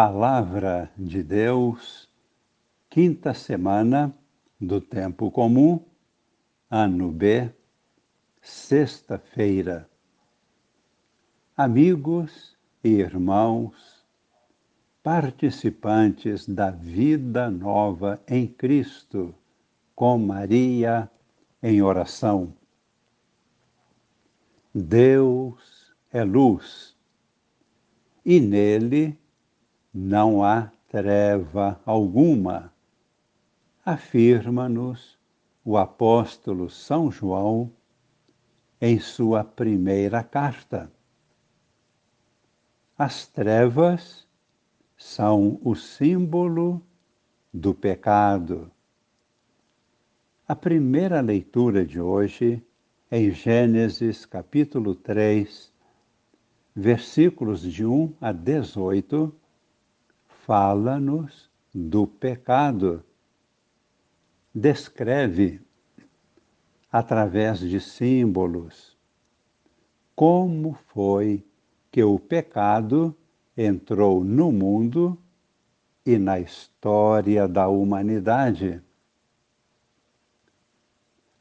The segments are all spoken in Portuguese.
Palavra de Deus, quinta semana do Tempo Comum, ano B, sexta-feira. Amigos e irmãos, participantes da vida nova em Cristo, com Maria em oração. Deus é luz e nele não há treva alguma, afirma-nos o apóstolo São João em sua primeira carta. As trevas são o símbolo do pecado. A primeira leitura de hoje é em Gênesis capítulo 3, versículos de 1 a 18 fala-nos do pecado. Descreve, através de símbolos, como foi que o pecado entrou no mundo e na história da humanidade.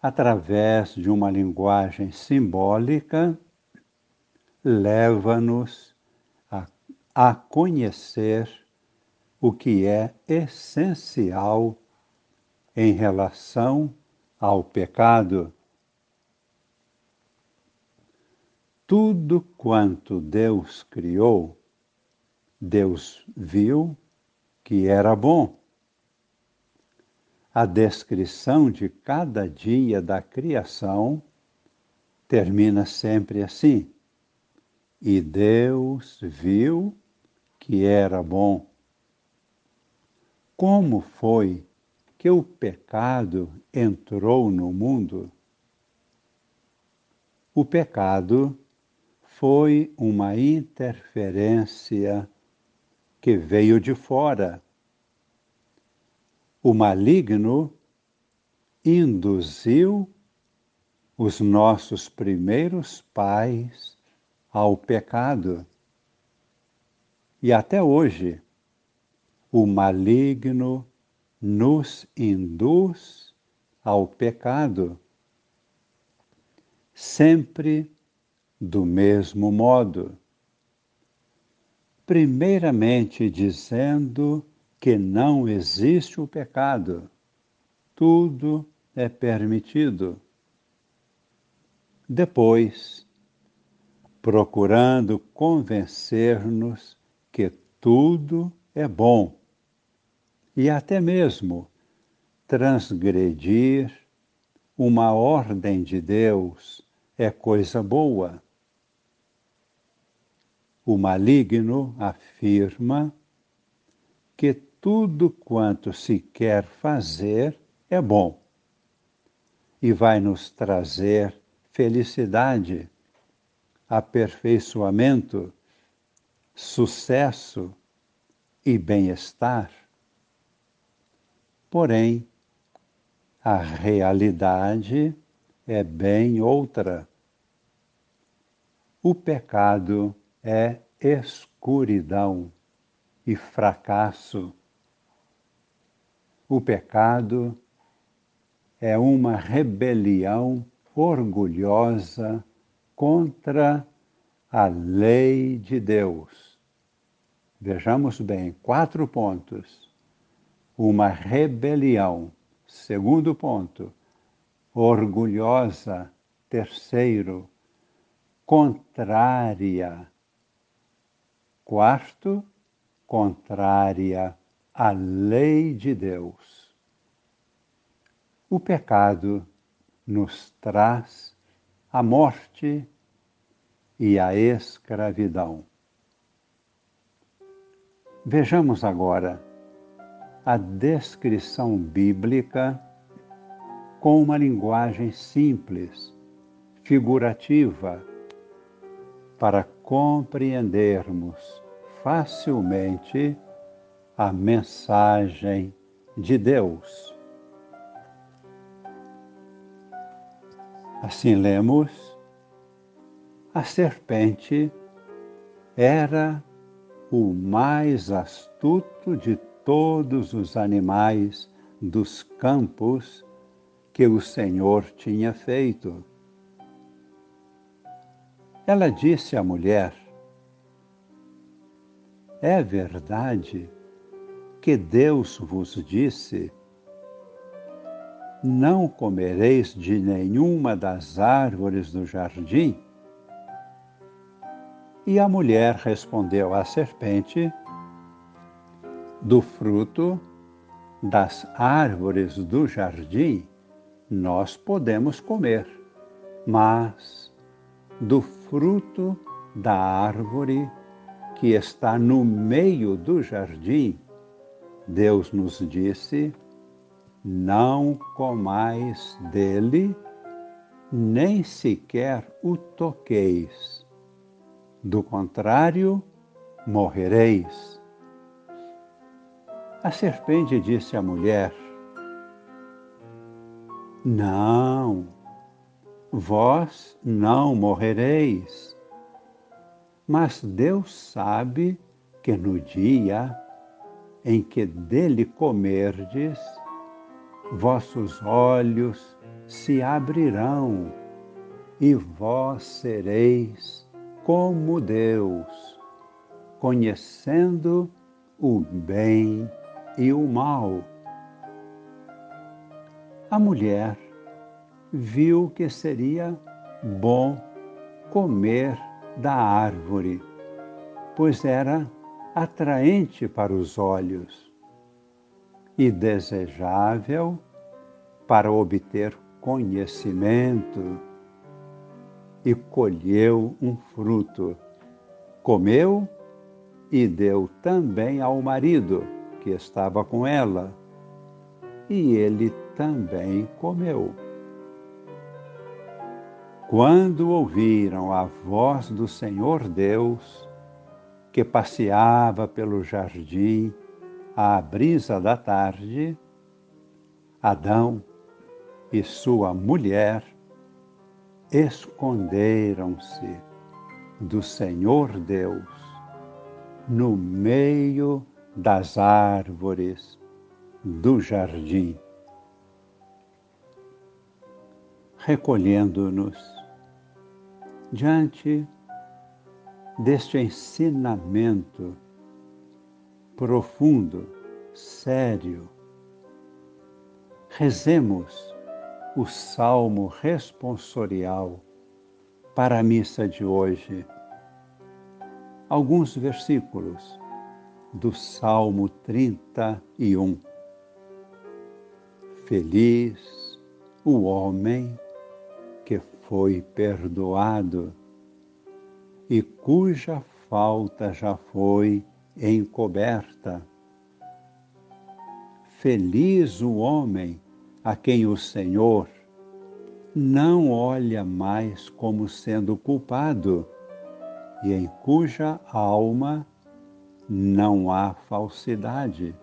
Através de uma linguagem simbólica, leva-nos a, a conhecer o que é essencial em relação ao pecado. Tudo quanto Deus criou, Deus viu que era bom. A descrição de cada dia da criação termina sempre assim: E Deus viu que era bom. Como foi que o pecado entrou no mundo? O pecado foi uma interferência que veio de fora. O maligno induziu os nossos primeiros pais ao pecado. E até hoje, o maligno nos induz ao pecado, sempre do mesmo modo. Primeiramente dizendo que não existe o pecado, tudo é permitido. Depois, procurando convencer-nos que tudo é bom e até mesmo transgredir uma ordem de Deus é coisa boa. O maligno afirma que tudo quanto se quer fazer é bom e vai nos trazer felicidade, aperfeiçoamento, sucesso e bem-estar. Porém, a realidade é bem outra. O pecado é escuridão e fracasso. O pecado é uma rebelião orgulhosa contra a lei de Deus Vejamos bem, quatro pontos. Uma rebelião. Segundo ponto, orgulhosa. Terceiro, contrária. Quarto, contrária à lei de Deus. O pecado nos traz a morte e a escravidão. Vejamos agora a descrição bíblica com uma linguagem simples, figurativa, para compreendermos facilmente a mensagem de Deus. Assim lemos: a serpente era o mais astuto de todos os animais dos campos que o Senhor tinha feito. Ela disse à mulher: É verdade que Deus vos disse: Não comereis de nenhuma das árvores do jardim? E a mulher respondeu à serpente: Do fruto das árvores do jardim nós podemos comer, mas do fruto da árvore que está no meio do jardim, Deus nos disse: não comais dele, nem sequer o toqueis do contrário, morrereis. A serpente disse à mulher: Não, vós não morrereis. Mas Deus sabe que no dia em que dele comerdes, vossos olhos se abrirão e vós sereis como Deus, conhecendo o bem e o mal. A mulher viu que seria bom comer da árvore, pois era atraente para os olhos e desejável para obter conhecimento e colheu um fruto. Comeu e deu também ao marido que estava com ela, e ele também comeu. Quando ouviram a voz do Senhor Deus, que passeava pelo jardim à brisa da tarde, Adão e sua mulher esconderam-se do Senhor Deus no meio das árvores do jardim. Recolhendo-nos diante deste ensinamento profundo, sério, rezemos o salmo responsorial para a missa de hoje. Alguns versículos do Salmo 31. Feliz o homem que foi perdoado e cuja falta já foi encoberta. Feliz o homem a quem o Senhor não olha mais como sendo culpado e em cuja alma não há falsidade.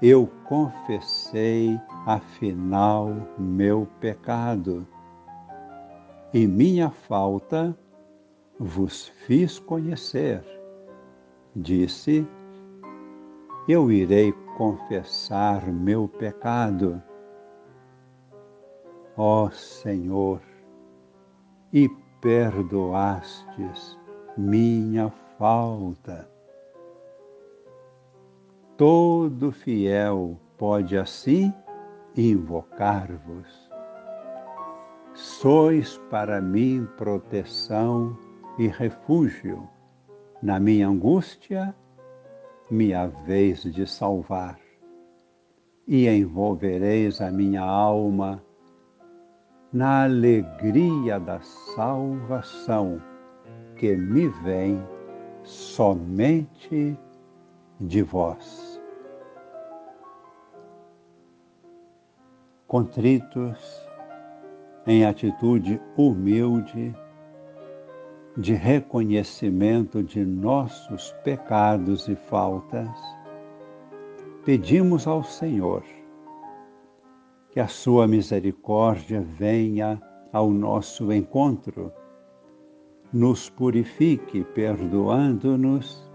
Eu confessei afinal meu pecado e minha falta vos fiz conhecer. Disse, eu irei confessar meu pecado. Ó Senhor, e perdoastes minha falta. Todo fiel pode assim invocar-vos. Sois para mim proteção e refúgio na minha angústia minha vez de salvar, e envolvereis a minha alma na alegria da salvação que me vem somente de vós. Contritos, em atitude humilde, de reconhecimento de nossos pecados e faltas, pedimos ao Senhor que a sua misericórdia venha ao nosso encontro, nos purifique, perdoando-nos,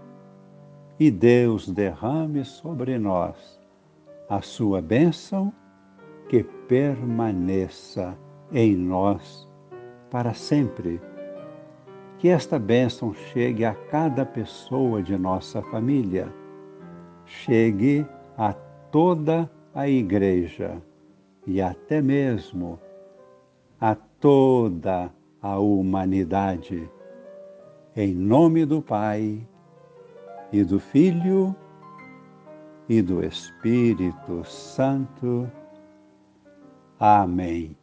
e Deus derrame sobre nós a sua bênção que permaneça em nós para sempre. Que esta bênção chegue a cada pessoa de nossa família, chegue a toda a igreja e até mesmo a toda a humanidade. Em nome do Pai e do Filho e do Espírito Santo. Amém.